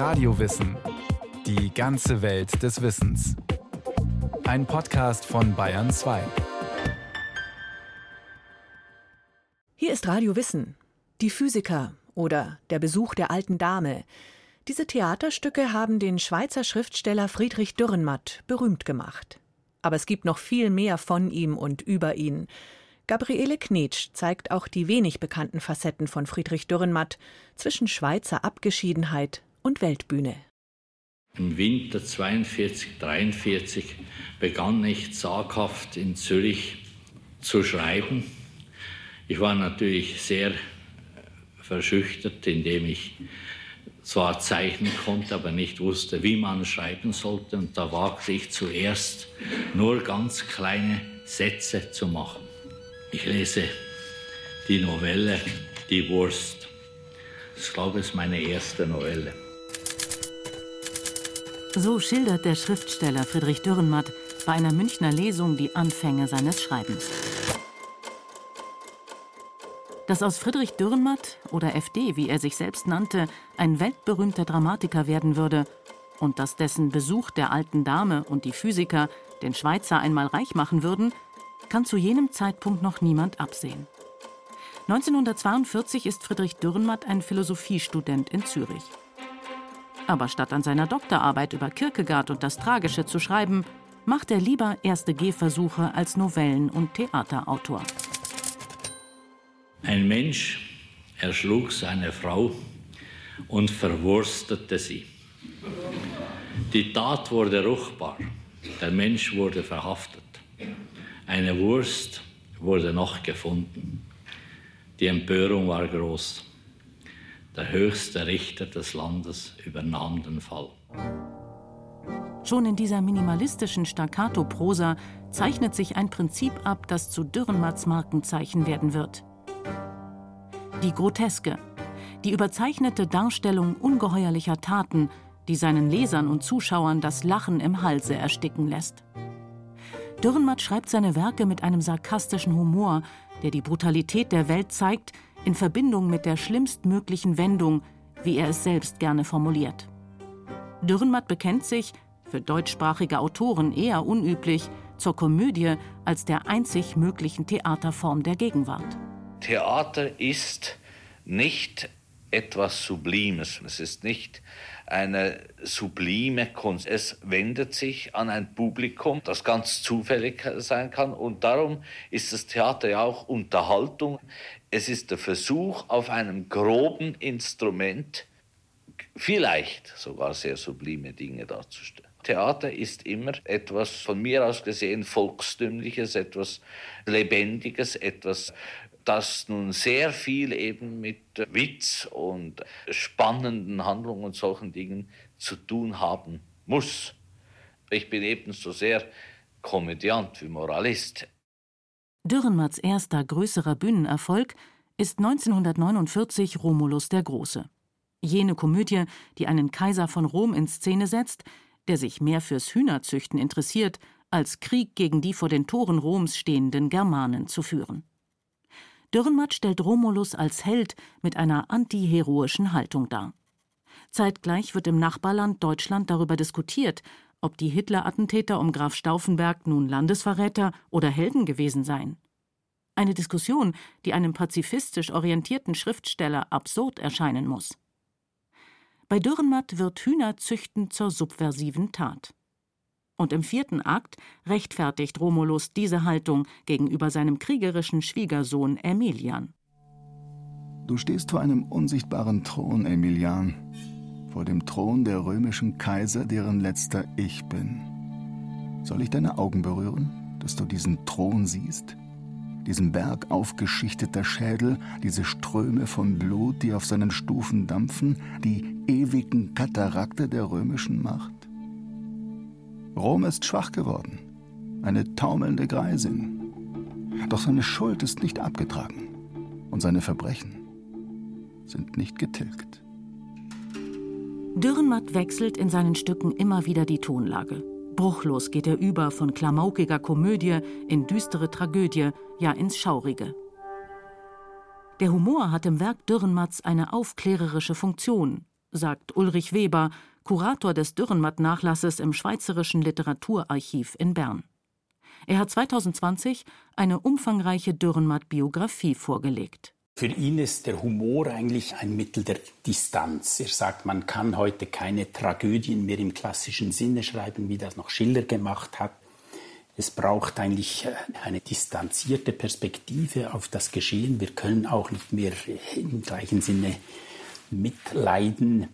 Radiowissen. Die ganze Welt des Wissens. Ein Podcast von Bayern 2. Hier ist Radio Wissen. Die Physiker oder der Besuch der alten Dame. Diese Theaterstücke haben den Schweizer Schriftsteller Friedrich Dürrenmatt berühmt gemacht. Aber es gibt noch viel mehr von ihm und über ihn. Gabriele Knetsch zeigt auch die wenig bekannten Facetten von Friedrich Dürrenmatt zwischen Schweizer Abgeschiedenheit und Weltbühne. Im Winter 42, 43 begann ich zaghaft in Zürich zu schreiben. Ich war natürlich sehr verschüchtert, indem ich zwar zeichnen konnte, aber nicht wusste, wie man schreiben sollte. Und da wagte ich zuerst nur ganz kleine Sätze zu machen. Ich lese die Novelle Die Wurst. Ich glaube, es ist meine erste Novelle. So schildert der Schriftsteller Friedrich Dürrenmatt bei einer Münchner Lesung die Anfänge seines Schreibens. Dass aus Friedrich Dürrenmatt oder FD, wie er sich selbst nannte, ein weltberühmter Dramatiker werden würde und dass dessen Besuch der alten Dame und die Physiker den Schweizer einmal reich machen würden, kann zu jenem Zeitpunkt noch niemand absehen. 1942 ist Friedrich Dürrenmatt ein Philosophiestudent in Zürich. Aber statt an seiner Doktorarbeit über Kierkegaard und das Tragische zu schreiben, macht er lieber erste Gehversuche als Novellen- und Theaterautor. Ein Mensch erschlug seine Frau und verwurstete sie. Die Tat wurde ruchbar, der Mensch wurde verhaftet. Eine Wurst wurde noch gefunden. Die Empörung war groß. Der höchste Richter des Landes übernahm den Fall. Schon in dieser minimalistischen Staccato-Prosa zeichnet sich ein Prinzip ab, das zu Dürrenmatts Markenzeichen werden wird. Die Groteske, die überzeichnete Darstellung ungeheuerlicher Taten, die seinen Lesern und Zuschauern das Lachen im Halse ersticken lässt. Dürrenmatt schreibt seine Werke mit einem sarkastischen Humor, der die Brutalität der Welt zeigt, in Verbindung mit der schlimmstmöglichen Wendung, wie er es selbst gerne formuliert. Dürrenmatt bekennt sich, für deutschsprachige Autoren eher unüblich, zur Komödie als der einzig möglichen Theaterform der Gegenwart. Theater ist nicht etwas Sublimes. Es ist nicht eine sublime Kunst. Es wendet sich an ein Publikum, das ganz zufällig sein kann. Und darum ist das Theater ja auch Unterhaltung. Es ist der Versuch, auf einem groben Instrument vielleicht sogar sehr sublime Dinge darzustellen. Theater ist immer etwas von mir aus gesehen Volkstümliches, etwas Lebendiges, etwas das nun sehr viel eben mit Witz und spannenden Handlungen und solchen Dingen zu tun haben muss. Ich bin ebenso sehr Komödiant wie Moralist. Dürrenmatts erster größerer Bühnenerfolg ist 1949 Romulus der Große. Jene Komödie, die einen Kaiser von Rom in Szene setzt, der sich mehr fürs Hühnerzüchten interessiert, als Krieg gegen die vor den Toren Roms stehenden Germanen zu führen. Dürrenmatt stellt Romulus als Held mit einer antiheroischen Haltung dar. Zeitgleich wird im Nachbarland Deutschland darüber diskutiert, ob die Hitler-Attentäter um Graf Stauffenberg nun Landesverräter oder Helden gewesen seien. Eine Diskussion, die einem pazifistisch orientierten Schriftsteller absurd erscheinen muss. Bei Dürrenmatt wird Hühnerzüchten zur subversiven Tat. Und im vierten Akt rechtfertigt Romulus diese Haltung gegenüber seinem kriegerischen Schwiegersohn Emilian. Du stehst vor einem unsichtbaren Thron, Emilian, vor dem Thron der römischen Kaiser, deren letzter ich bin. Soll ich deine Augen berühren, dass du diesen Thron siehst? Diesen Berg aufgeschichteter Schädel, diese Ströme von Blut, die auf seinen Stufen dampfen, die ewigen Katarakte der römischen Macht? Rom ist schwach geworden, eine taumelnde Greisin. Doch seine Schuld ist nicht abgetragen und seine Verbrechen sind nicht getilgt. Dürrenmatt wechselt in seinen Stücken immer wieder die Tonlage. Bruchlos geht er über von klamaukiger Komödie in düstere Tragödie, ja ins Schaurige. Der Humor hat im Werk Dürrenmatts eine aufklärerische Funktion, sagt Ulrich Weber, Kurator des Dürrenmatt-Nachlasses im Schweizerischen Literaturarchiv in Bern. Er hat 2020 eine umfangreiche Dürrenmatt-Biografie vorgelegt. Für ihn ist der Humor eigentlich ein Mittel der Distanz. Er sagt, man kann heute keine Tragödien mehr im klassischen Sinne schreiben, wie das noch Schiller gemacht hat. Es braucht eigentlich äh, eine distanzierte Perspektive auf das Geschehen. Wir können auch nicht mehr im gleichen Sinne mitleiden.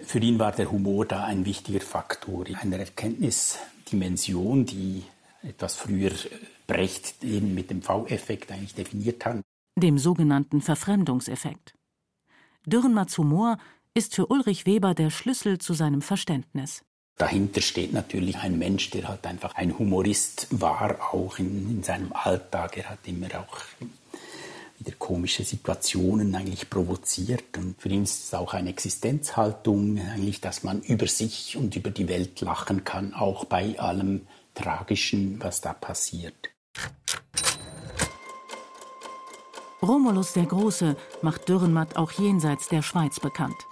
Für ihn war der Humor da ein wichtiger Faktor, eine Erkenntnisdimension, die etwas früher Brecht eben mit dem V-Effekt eigentlich definiert hat. Dem sogenannten Verfremdungseffekt. Dürrenmatts Humor ist für Ulrich Weber der Schlüssel zu seinem Verständnis. Dahinter steht natürlich ein Mensch, der halt einfach ein Humorist war, auch in, in seinem Alltag. Er hat immer auch wieder komische Situationen eigentlich provoziert. Und für ihn ist es auch eine Existenzhaltung, eigentlich, dass man über sich und über die Welt lachen kann, auch bei allem Tragischen, was da passiert. Romulus der Große macht Dürrenmatt auch jenseits der Schweiz bekannt.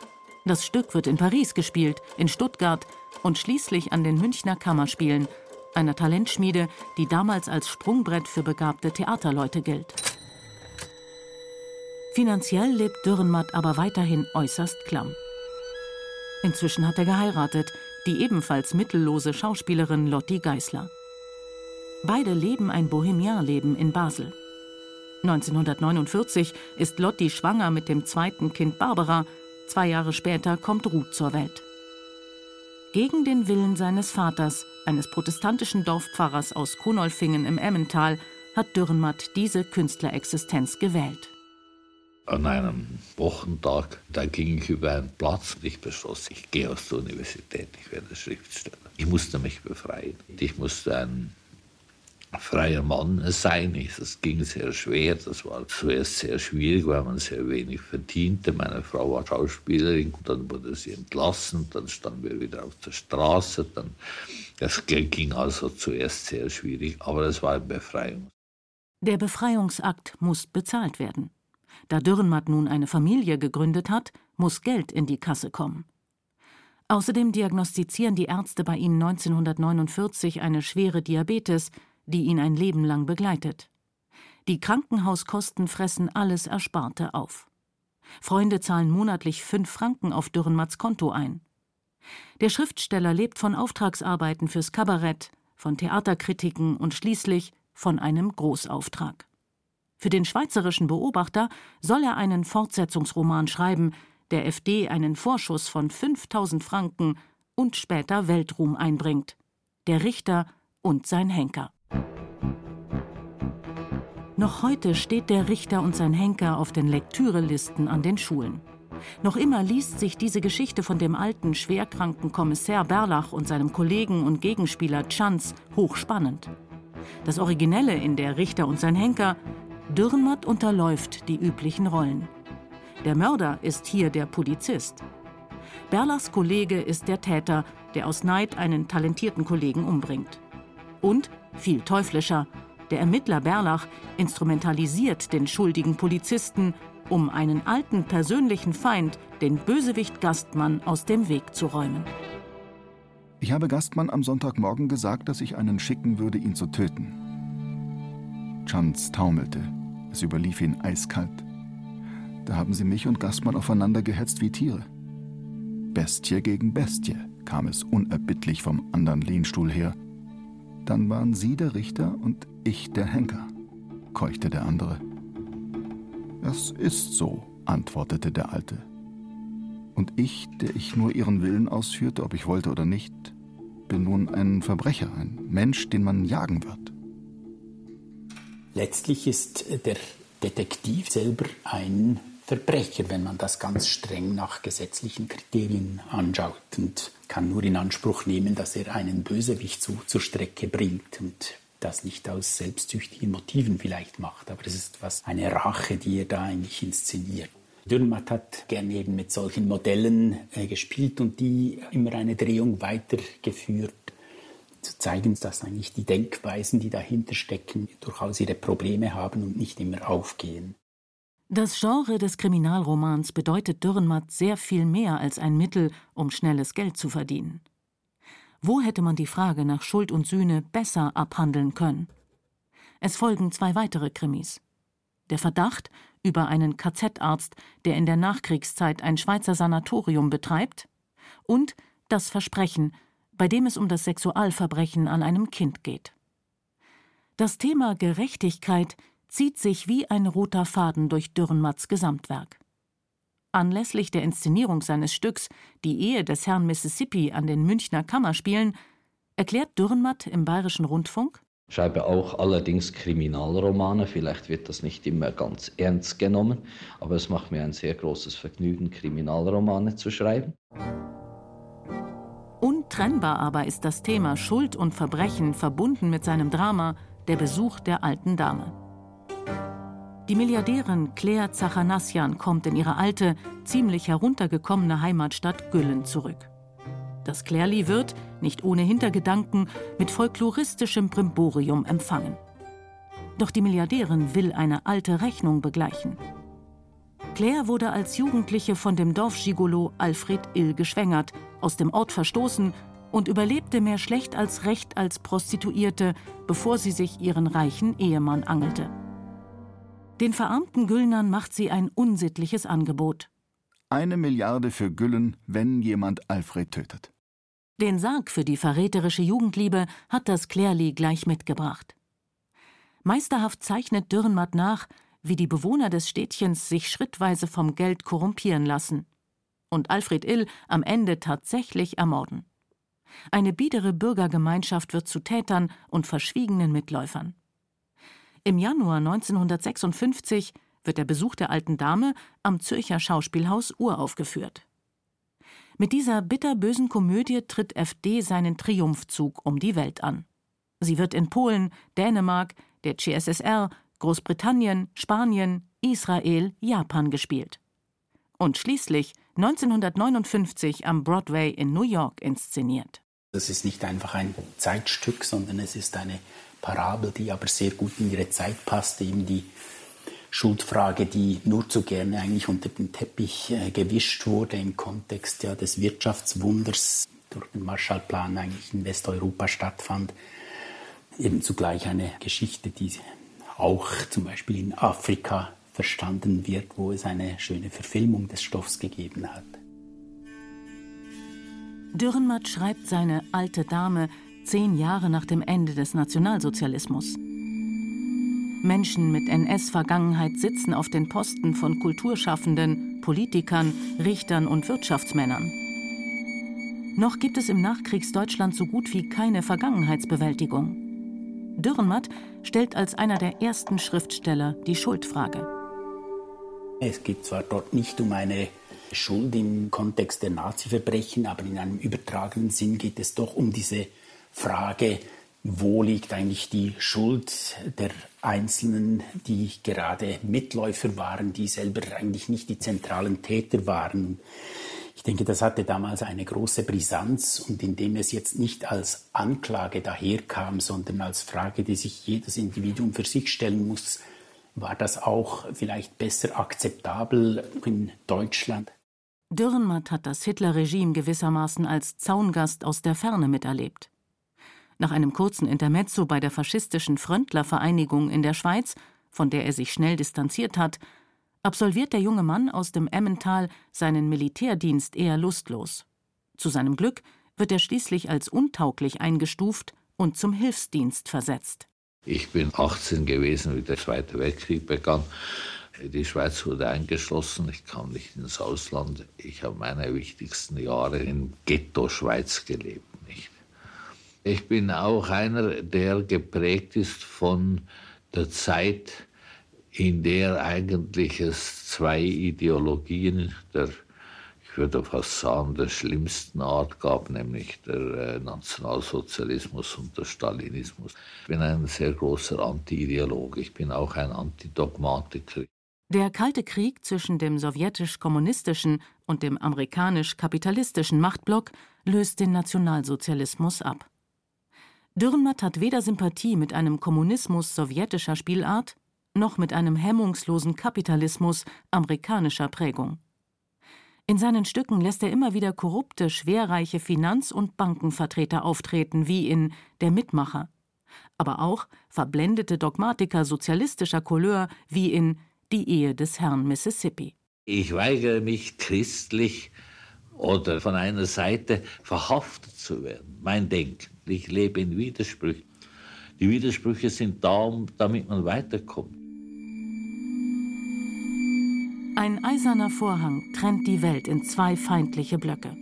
Das Stück wird in Paris gespielt, in Stuttgart, und schließlich an den Münchner Kammerspielen, einer Talentschmiede, die damals als Sprungbrett für begabte Theaterleute gilt. Finanziell lebt Dürrenmatt aber weiterhin äußerst klamm. Inzwischen hat er geheiratet, die ebenfalls mittellose Schauspielerin Lotti Geißler. Beide leben ein Bohemianleben in Basel. 1949 ist Lotti schwanger mit dem zweiten Kind Barbara, zwei Jahre später kommt Ruth zur Welt. Gegen den Willen seines Vaters, eines protestantischen Dorfpfarrers aus Konolfingen im Emmental, hat Dürrenmatt diese Künstlerexistenz gewählt. An einem Wochentag, da ging ich über einen Platz und ich beschloss, ich gehe aus der Universität, ich werde Schriftsteller. Ich musste mich befreien. Ich musste ein freier Mann sein. Das ging sehr schwer. Das war zuerst sehr schwierig, weil man sehr wenig verdiente. Meine Frau war Schauspielerin, dann wurde sie entlassen, dann standen wir wieder auf der Straße. Dann, das ging also zuerst sehr schwierig, aber es war eine Befreiung. Der Befreiungsakt muss bezahlt werden. Da Dürrenmatt nun eine Familie gegründet hat, muss Geld in die Kasse kommen. Außerdem diagnostizieren die Ärzte bei ihm 1949 eine schwere Diabetes, die ihn ein Leben lang begleitet. Die Krankenhauskosten fressen alles Ersparte auf. Freunde zahlen monatlich fünf Franken auf Dürrenmatts Konto ein. Der Schriftsteller lebt von Auftragsarbeiten fürs Kabarett, von Theaterkritiken und schließlich von einem Großauftrag. Für den schweizerischen Beobachter soll er einen Fortsetzungsroman schreiben, der FD einen Vorschuss von 5000 Franken und später Weltruhm einbringt. Der Richter und sein Henker. Noch heute steht der Richter und sein Henker auf den Lektürelisten an den Schulen. Noch immer liest sich diese Geschichte von dem alten, schwerkranken Kommissär Berlach und seinem Kollegen und Gegenspieler Chanz hochspannend. Das Originelle in der Richter und sein Henker Dürrenmatt unterläuft die üblichen Rollen. Der Mörder ist hier der Polizist. Berlachs Kollege ist der Täter, der aus Neid einen talentierten Kollegen umbringt. Und, viel teuflischer, der Ermittler Berlach instrumentalisiert den schuldigen Polizisten, um einen alten persönlichen Feind, den Bösewicht Gastmann, aus dem Weg zu räumen. Ich habe Gastmann am Sonntagmorgen gesagt, dass ich einen schicken würde, ihn zu töten. Chance taumelte. Es überlief ihn eiskalt. Da haben sie mich und Gastmann aufeinander gehetzt wie Tiere. Bestie gegen Bestie kam es unerbittlich vom anderen Lehnstuhl her. Dann waren Sie der Richter und ich der Henker, keuchte der andere. Das ist so, antwortete der Alte. Und ich, der ich nur Ihren Willen ausführte, ob ich wollte oder nicht, bin nun ein Verbrecher, ein Mensch, den man jagen wird. Letztlich ist der Detektiv selber ein Verbrecher, wenn man das ganz streng nach gesetzlichen Kriterien anschaut und kann nur in Anspruch nehmen, dass er einen Bösewicht so zur Strecke bringt und das nicht aus selbstsüchtigen Motiven vielleicht macht, aber es ist was eine Rache, die er da eigentlich inszeniert. Dürrenmatt hat gerne eben mit solchen Modellen äh, gespielt und die immer eine Drehung weitergeführt, zu zeigen, dass eigentlich die Denkweisen, die dahinter stecken, durchaus ihre Probleme haben und nicht immer aufgehen. Das Genre des Kriminalromans bedeutet Dürrenmatt sehr viel mehr als ein Mittel, um schnelles Geld zu verdienen. Wo hätte man die Frage nach Schuld und Sühne besser abhandeln können? Es folgen zwei weitere Krimis. Der Verdacht über einen KZ-Arzt, der in der Nachkriegszeit ein Schweizer Sanatorium betreibt, und das Versprechen, bei dem es um das Sexualverbrechen an einem Kind geht. Das Thema Gerechtigkeit zieht sich wie ein roter Faden durch Dürrenmatts Gesamtwerk. Anlässlich der Inszenierung seines Stücks Die Ehe des Herrn Mississippi an den Münchner Kammerspielen erklärt Dürrenmatt im Bayerischen Rundfunk schreibe auch allerdings Kriminalromane. Vielleicht wird das nicht immer ganz ernst genommen, aber es macht mir ein sehr großes Vergnügen, Kriminalromane zu schreiben. Untrennbar aber ist das Thema Schuld und Verbrechen verbunden mit seinem Drama Der Besuch der alten Dame. Die Milliardärin Claire Zachanassian kommt in ihre alte, ziemlich heruntergekommene Heimatstadt Güllen zurück. Das Klärli wird, nicht ohne Hintergedanken, mit folkloristischem Brimborium empfangen. Doch die Milliardärin will eine alte Rechnung begleichen. Claire wurde als Jugendliche von dem Dorfgigolo Alfred Ill geschwängert, aus dem Ort verstoßen und überlebte mehr schlecht als recht als Prostituierte, bevor sie sich ihren reichen Ehemann angelte. Den verarmten Güllnern macht sie ein unsittliches Angebot. Eine Milliarde für Güllen, wenn jemand Alfred tötet. Den Sarg für die verräterische Jugendliebe hat das Klärli gleich mitgebracht. Meisterhaft zeichnet Dürrenmatt nach, wie die Bewohner des Städtchens sich schrittweise vom Geld korrumpieren lassen und Alfred Ill am Ende tatsächlich ermorden. Eine biedere Bürgergemeinschaft wird zu Tätern und verschwiegenen Mitläufern. Im Januar 1956 wird der Besuch der alten Dame am Zürcher Schauspielhaus uraufgeführt. Mit dieser bitterbösen Komödie tritt FD seinen Triumphzug um die Welt an. Sie wird in Polen, Dänemark, der CSSR, Großbritannien, Spanien, Israel, Japan gespielt. Und schließlich 1959 am Broadway in New York inszeniert. Das ist nicht einfach ein Zeitstück, sondern es ist eine Parabel, die aber sehr gut in ihre Zeit passt, eben die Schuldfrage, die nur zu gerne eigentlich unter den Teppich äh, gewischt wurde im Kontext ja, des Wirtschaftswunders durch den Marshallplan eigentlich in Westeuropa stattfand. Eben zugleich eine Geschichte, die auch zum Beispiel in Afrika verstanden wird, wo es eine schöne Verfilmung des Stoffs gegeben hat. Dürrenmatt schreibt seine alte Dame zehn Jahre nach dem Ende des Nationalsozialismus. Menschen mit NS-Vergangenheit sitzen auf den Posten von Kulturschaffenden, Politikern, Richtern und Wirtschaftsmännern. Noch gibt es im Nachkriegsdeutschland so gut wie keine Vergangenheitsbewältigung. Dürrenmatt stellt als einer der ersten Schriftsteller die Schuldfrage. Es geht zwar dort nicht um eine Schuld im Kontext der Nazi-Verbrechen, aber in einem übertragenen Sinn geht es doch um diese Frage, wo liegt eigentlich die Schuld der Einzelnen, die gerade Mitläufer waren, die selber eigentlich nicht die zentralen Täter waren. Ich denke, das hatte damals eine große Brisanz und indem es jetzt nicht als Anklage daherkam, sondern als Frage, die sich jedes Individuum für sich stellen muss, war das auch vielleicht besser akzeptabel in Deutschland. Dürrenmatt hat das Hitlerregime gewissermaßen als Zaungast aus der Ferne miterlebt. Nach einem kurzen Intermezzo bei der faschistischen Fröntler-Vereinigung in der Schweiz, von der er sich schnell distanziert hat, absolviert der junge Mann aus dem Emmental seinen Militärdienst eher lustlos. Zu seinem Glück wird er schließlich als untauglich eingestuft und zum Hilfsdienst versetzt. Ich bin 18 gewesen, wie der Zweite Weltkrieg begann. Die Schweiz wurde eingeschlossen, ich kam nicht ins Ausland. Ich habe meine wichtigsten Jahre in Ghetto Schweiz gelebt. Ich bin auch einer, der geprägt ist von der Zeit, in der eigentlich es zwei Ideologien der, ich würde fast sagen, der schlimmsten Art gab, nämlich der äh, Nationalsozialismus und der Stalinismus. Ich bin ein sehr großer Anti-Ideologe, ich bin auch ein Antidogmatiker. Der Kalte Krieg zwischen dem sowjetisch-kommunistischen und dem amerikanisch-kapitalistischen Machtblock löst den Nationalsozialismus ab. Dürrenmatt hat weder Sympathie mit einem Kommunismus sowjetischer Spielart noch mit einem hemmungslosen Kapitalismus amerikanischer Prägung. In seinen Stücken lässt er immer wieder korrupte, schwerreiche Finanz- und Bankenvertreter auftreten, wie in Der Mitmacher, aber auch verblendete Dogmatiker sozialistischer Couleur, wie in Die Ehe des Herrn Mississippi. Ich weigere mich christlich oder von einer Seite verhaftet zu werden. Mein Denken. Ich lebe in Widersprüchen. Die Widersprüche sind da, damit man weiterkommt. Ein eiserner Vorhang trennt die Welt in zwei feindliche Blöcke.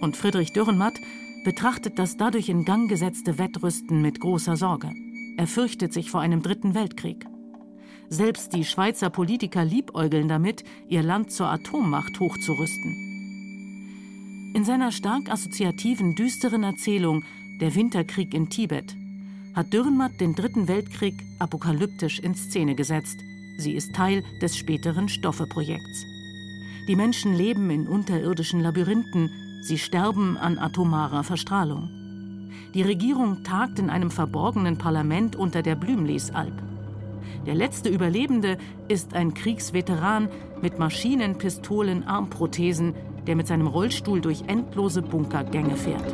Und Friedrich Dürrenmatt betrachtet das dadurch in Gang gesetzte Wettrüsten mit großer Sorge. Er fürchtet sich vor einem dritten Weltkrieg. Selbst die Schweizer Politiker liebäugeln damit, ihr Land zur Atommacht hochzurüsten. In seiner stark assoziativen, düsteren Erzählung Der Winterkrieg in Tibet hat Dürrenmatt den Dritten Weltkrieg apokalyptisch in Szene gesetzt. Sie ist Teil des späteren Stoffe-Projekts. Die Menschen leben in unterirdischen Labyrinthen, sie sterben an atomarer Verstrahlung. Die Regierung tagt in einem verborgenen Parlament unter der Blümlesalp. Der letzte Überlebende ist ein Kriegsveteran mit Maschinen, Pistolen, Armprothesen, der mit seinem Rollstuhl durch endlose Bunkergänge fährt.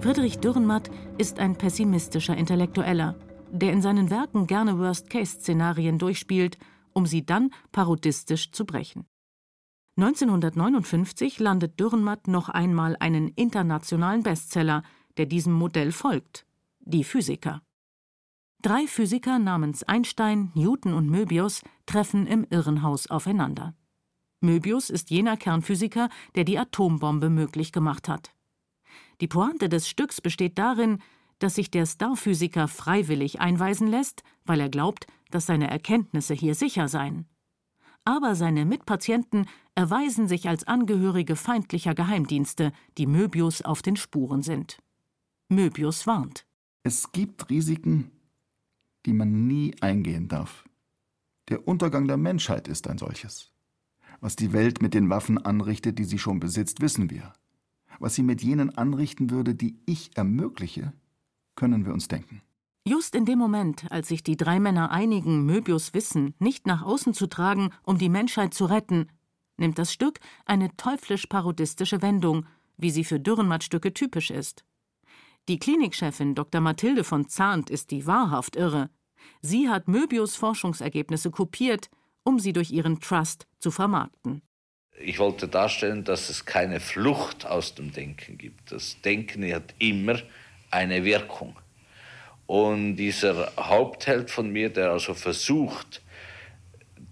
Friedrich Dürrenmatt ist ein pessimistischer Intellektueller, der in seinen Werken gerne Worst-Case-Szenarien durchspielt, um sie dann parodistisch zu brechen. 1959 landet Dürrenmatt noch einmal einen internationalen Bestseller, der diesem Modell folgt: Die Physiker. Drei Physiker namens Einstein, Newton und Möbius treffen im Irrenhaus aufeinander. Möbius ist jener Kernphysiker, der die Atombombe möglich gemacht hat. Die Pointe des Stücks besteht darin, dass sich der Starphysiker freiwillig einweisen lässt, weil er glaubt, dass seine Erkenntnisse hier sicher seien. Aber seine Mitpatienten erweisen sich als Angehörige feindlicher Geheimdienste, die Möbius auf den Spuren sind. Möbius warnt. Es gibt Risiken, die man nie eingehen darf. Der Untergang der Menschheit ist ein solches. Was die Welt mit den Waffen anrichtet, die sie schon besitzt, wissen wir. Was sie mit jenen anrichten würde, die ich ermögliche, können wir uns denken. Just in dem Moment, als sich die drei Männer einigen, Möbius Wissen nicht nach außen zu tragen, um die Menschheit zu retten, nimmt das Stück eine teuflisch-parodistische Wendung, wie sie für Dürrenmatt-Stücke typisch ist. Die Klinikchefin Dr. Mathilde von Zahnt ist die wahrhaft irre. Sie hat Möbius Forschungsergebnisse kopiert, um sie durch ihren Trust zu vermarkten. Ich wollte darstellen, dass es keine Flucht aus dem Denken gibt. Das Denken hat immer eine Wirkung. Und dieser Hauptheld von mir, der also versucht,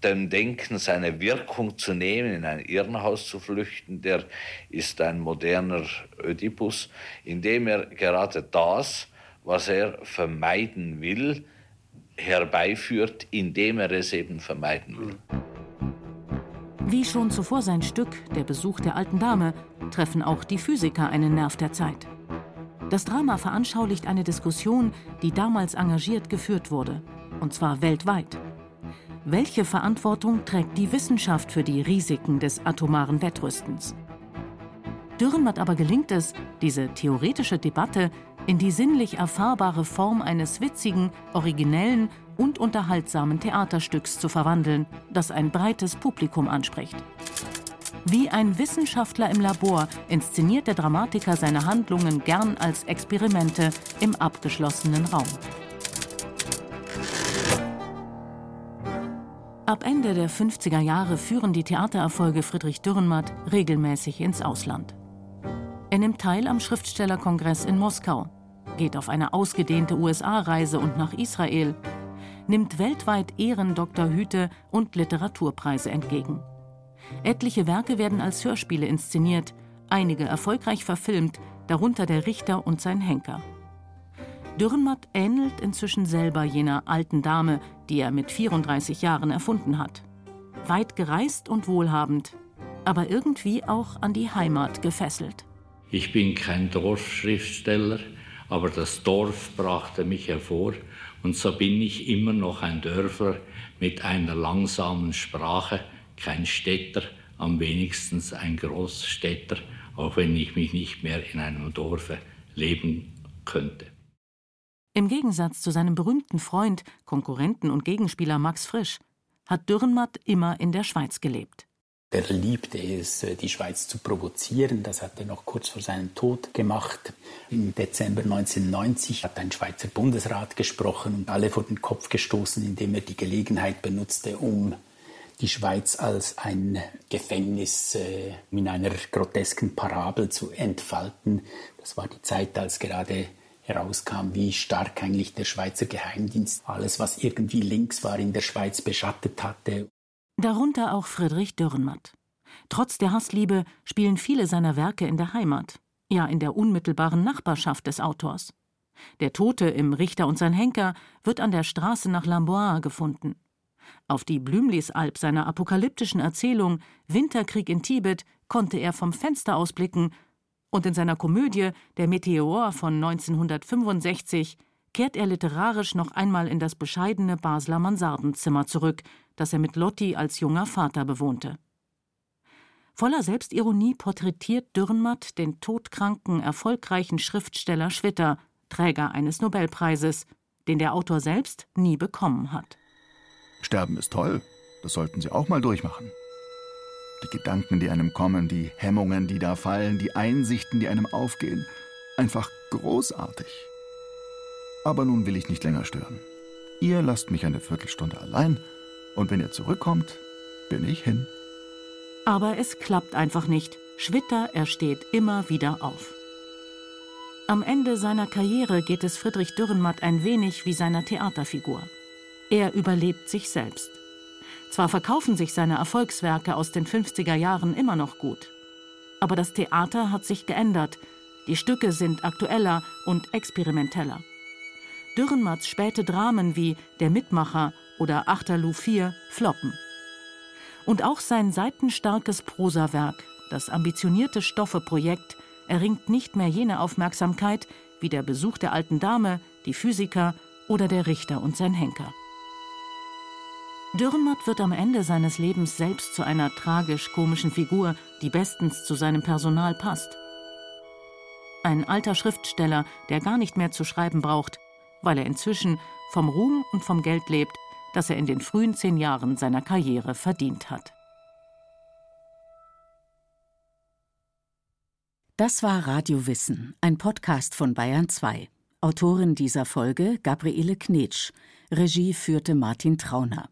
dem Denken seine Wirkung zu nehmen, in ein Irrenhaus zu flüchten, der ist ein moderner Ödipus, indem er gerade das, was er vermeiden will, herbeiführt, indem er es eben vermeiden will. Wie schon zuvor sein Stück, der Besuch der alten Dame, treffen auch die Physiker einen Nerv der Zeit. Das Drama veranschaulicht eine Diskussion, die damals engagiert geführt wurde, und zwar weltweit. Welche Verantwortung trägt die Wissenschaft für die Risiken des atomaren Wettrüstens? Dürrenmatt aber gelingt es, diese theoretische Debatte in die sinnlich erfahrbare Form eines witzigen, originellen und unterhaltsamen Theaterstücks zu verwandeln, das ein breites Publikum anspricht. Wie ein Wissenschaftler im Labor inszeniert der Dramatiker seine Handlungen gern als Experimente im abgeschlossenen Raum. Ab Ende der 50er Jahre führen die Theatererfolge Friedrich Dürrenmatt regelmäßig ins Ausland. Er nimmt teil am Schriftstellerkongress in Moskau, geht auf eine ausgedehnte USA-Reise und nach Israel, nimmt weltweit Ehrendoktorhüte und Literaturpreise entgegen. Etliche Werke werden als Hörspiele inszeniert, einige erfolgreich verfilmt, darunter Der Richter und sein Henker. Dürrenmatt ähnelt inzwischen selber jener alten Dame, die er mit 34 Jahren erfunden hat. Weit gereist und wohlhabend, aber irgendwie auch an die Heimat gefesselt. Ich bin kein Dorfschriftsteller, aber das Dorf brachte mich hervor und so bin ich immer noch ein Dörfler mit einer langsamen Sprache, kein Städter, am wenigsten ein Großstädter, auch wenn ich mich nicht mehr in einem Dorfe leben könnte. Im Gegensatz zu seinem berühmten Freund, Konkurrenten und Gegenspieler Max Frisch hat Dürrenmatt immer in der Schweiz gelebt. Er liebte es, äh, die Schweiz zu provozieren. Das hat er noch kurz vor seinem Tod gemacht. Im Dezember 1990 hat ein Schweizer Bundesrat gesprochen und alle vor den Kopf gestoßen, indem er die Gelegenheit benutzte, um die Schweiz als ein Gefängnis äh, in einer grotesken Parabel zu entfalten. Das war die Zeit, als gerade herauskam, wie stark eigentlich der Schweizer Geheimdienst alles, was irgendwie links war, in der Schweiz beschattet hatte. Darunter auch Friedrich Dürrenmatt. Trotz der Hassliebe spielen viele seiner Werke in der Heimat, ja in der unmittelbaren Nachbarschaft des Autors. Der Tote im Richter und sein Henker wird an der Straße nach Lambois gefunden. Auf die Blümlisalp seiner apokalyptischen Erzählung Winterkrieg in Tibet konnte er vom Fenster ausblicken und in seiner Komödie Der Meteor von 1965 kehrt er literarisch noch einmal in das bescheidene Basler Mansardenzimmer zurück, das er mit Lotti als junger Vater bewohnte. Voller Selbstironie porträtiert Dürrenmatt den todkranken, erfolgreichen Schriftsteller Schwitter, Träger eines Nobelpreises, den der Autor selbst nie bekommen hat. Sterben ist toll, das sollten Sie auch mal durchmachen. Die Gedanken, die einem kommen, die Hemmungen, die da fallen, die Einsichten, die einem aufgehen, einfach großartig. Aber nun will ich nicht länger stören. Ihr lasst mich eine Viertelstunde allein und wenn ihr zurückkommt, bin ich hin. Aber es klappt einfach nicht. Schwitter, er steht immer wieder auf. Am Ende seiner Karriere geht es Friedrich Dürrenmatt ein wenig wie seiner Theaterfigur. Er überlebt sich selbst. Zwar verkaufen sich seine Erfolgswerke aus den 50er Jahren immer noch gut, aber das Theater hat sich geändert. Die Stücke sind aktueller und experimenteller. Dürrenmatts späte Dramen wie Der Mitmacher oder Achterloo 4 floppen. Und auch sein seitenstarkes Prosawerk, das ambitionierte Stoffe-Projekt, erringt nicht mehr jene Aufmerksamkeit wie der Besuch der alten Dame, die Physiker oder der Richter und sein Henker. Dürrenmatt wird am Ende seines Lebens selbst zu einer tragisch-komischen Figur, die bestens zu seinem Personal passt. Ein alter Schriftsteller, der gar nicht mehr zu schreiben braucht, weil er inzwischen vom Ruhm und vom Geld lebt, das er in den frühen zehn Jahren seiner Karriere verdient hat. Das war Radio Wissen, ein Podcast von Bayern 2. Autorin dieser Folge Gabriele Knetsch. Regie führte Martin Trauner.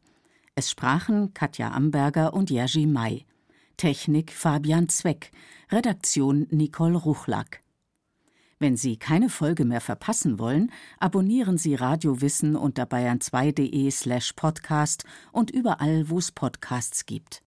Es sprachen Katja Amberger und Jerzy May. Technik Fabian Zweck. Redaktion Nicole Ruchlack. Wenn Sie keine Folge mehr verpassen wollen, abonnieren Sie Radio Wissen unter bayern2.de slash podcast und überall, wo es Podcasts gibt.